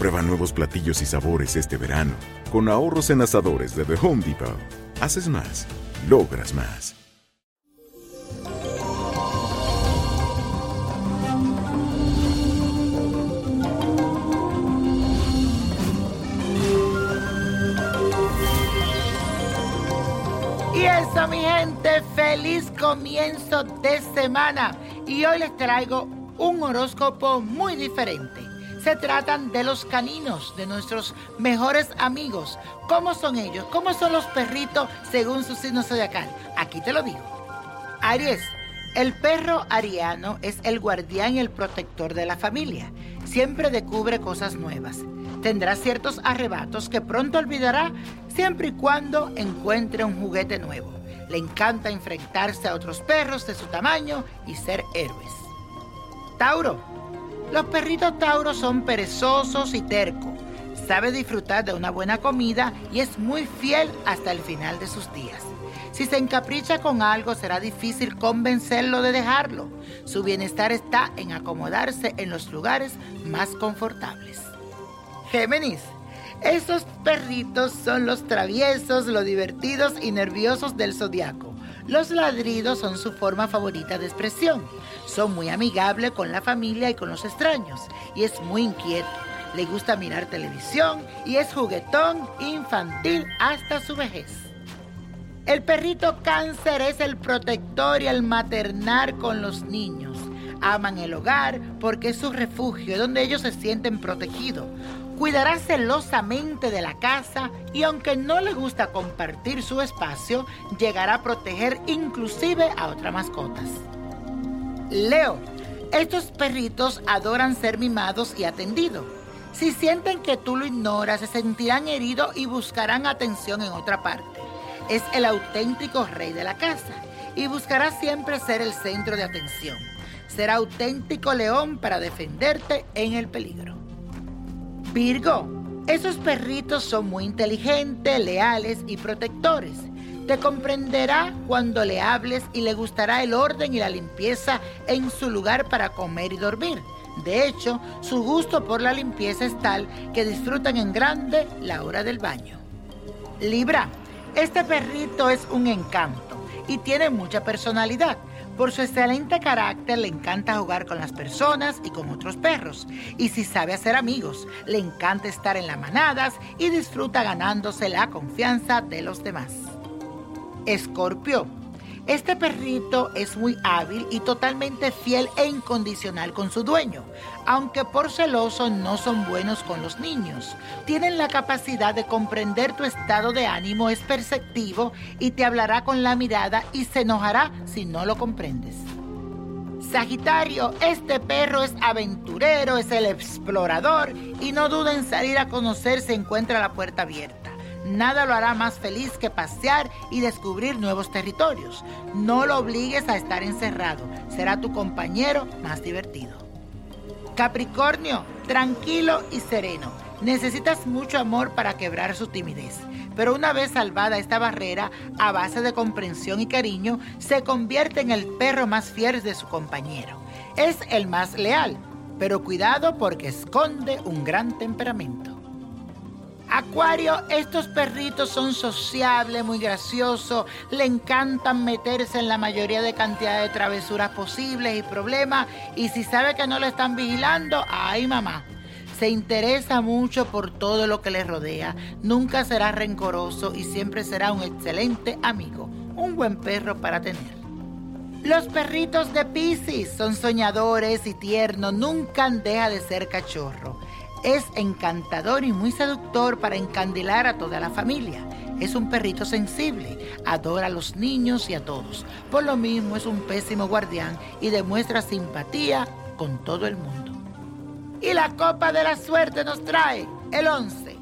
Prueba nuevos platillos y sabores este verano. Con ahorros en asadores de The Home Depot. Haces más, logras más. Y eso, mi gente, feliz comienzo de semana. Y hoy les traigo un horóscopo muy diferente. Se tratan de los caninos, de nuestros mejores amigos. ¿Cómo son ellos? ¿Cómo son los perritos según su signo zodiacal? Aquí te lo digo. Aries, el perro ariano es el guardián y el protector de la familia. Siempre descubre cosas nuevas. Tendrá ciertos arrebatos que pronto olvidará siempre y cuando encuentre un juguete nuevo. Le encanta enfrentarse a otros perros de su tamaño y ser héroes. Tauro. Los perritos Tauro son perezosos y tercos. Sabe disfrutar de una buena comida y es muy fiel hasta el final de sus días. Si se encapricha con algo, será difícil convencerlo de dejarlo. Su bienestar está en acomodarse en los lugares más confortables. Géminis. Esos perritos son los traviesos, los divertidos y nerviosos del zodiaco. Los ladridos son su forma favorita de expresión. Son muy amigables con la familia y con los extraños. Y es muy inquieto. Le gusta mirar televisión y es juguetón infantil hasta su vejez. El perrito cáncer es el protector y el maternar con los niños. Aman el hogar porque es su refugio, donde ellos se sienten protegidos. Cuidará celosamente de la casa y aunque no le gusta compartir su espacio, llegará a proteger inclusive a otras mascotas. Leo, estos perritos adoran ser mimados y atendidos. Si sienten que tú lo ignoras, se sentirán heridos y buscarán atención en otra parte. Es el auténtico rey de la casa y buscará siempre ser el centro de atención. Será auténtico león para defenderte en el peligro. Virgo, esos perritos son muy inteligentes, leales y protectores. Te comprenderá cuando le hables y le gustará el orden y la limpieza en su lugar para comer y dormir. De hecho, su gusto por la limpieza es tal que disfrutan en grande la hora del baño. Libra, este perrito es un encanto y tiene mucha personalidad. Por su excelente carácter le encanta jugar con las personas y con otros perros. Y si sabe hacer amigos, le encanta estar en las manadas y disfruta ganándose la confianza de los demás. Escorpio. Este perrito es muy hábil y totalmente fiel e incondicional con su dueño, aunque por celoso no son buenos con los niños. Tienen la capacidad de comprender tu estado de ánimo, es perceptivo y te hablará con la mirada y se enojará si no lo comprendes. Sagitario, este perro es aventurero, es el explorador y no duda en salir a conocer si encuentra la puerta abierta. Nada lo hará más feliz que pasear y descubrir nuevos territorios. No lo obligues a estar encerrado. Será tu compañero más divertido. Capricornio, tranquilo y sereno. Necesitas mucho amor para quebrar su timidez. Pero una vez salvada esta barrera, a base de comprensión y cariño, se convierte en el perro más fiel de su compañero. Es el más leal, pero cuidado porque esconde un gran temperamento. Acuario, estos perritos son sociables, muy graciosos, le encantan meterse en la mayoría de cantidad de travesuras posibles y problemas. Y si sabe que no lo están vigilando, ay mamá. Se interesa mucho por todo lo que le rodea, nunca será rencoroso y siempre será un excelente amigo, un buen perro para tener. Los perritos de Pisces son soñadores y tiernos, nunca deja de ser cachorro. Es encantador y muy seductor para encandilar a toda la familia. Es un perrito sensible, adora a los niños y a todos. Por lo mismo es un pésimo guardián y demuestra simpatía con todo el mundo. Y la copa de la suerte nos trae el 11,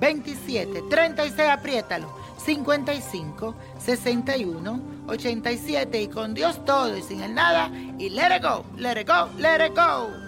27, 36, apriétalo, 55, 61, 87 y con Dios todo y sin el nada y let it go, let it go, let it go.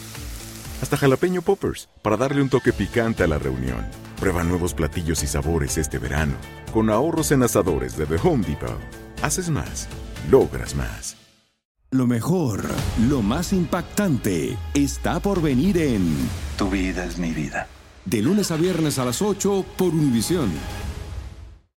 hasta jalapeño poppers, para darle un toque picante a la reunión. Prueba nuevos platillos y sabores este verano, con ahorros en asadores de The Home Depot. Haces más logras más. Lo mejor, lo más impactante, está por venir en Tu vida es mi vida. De lunes a viernes a las 8 por Univisión.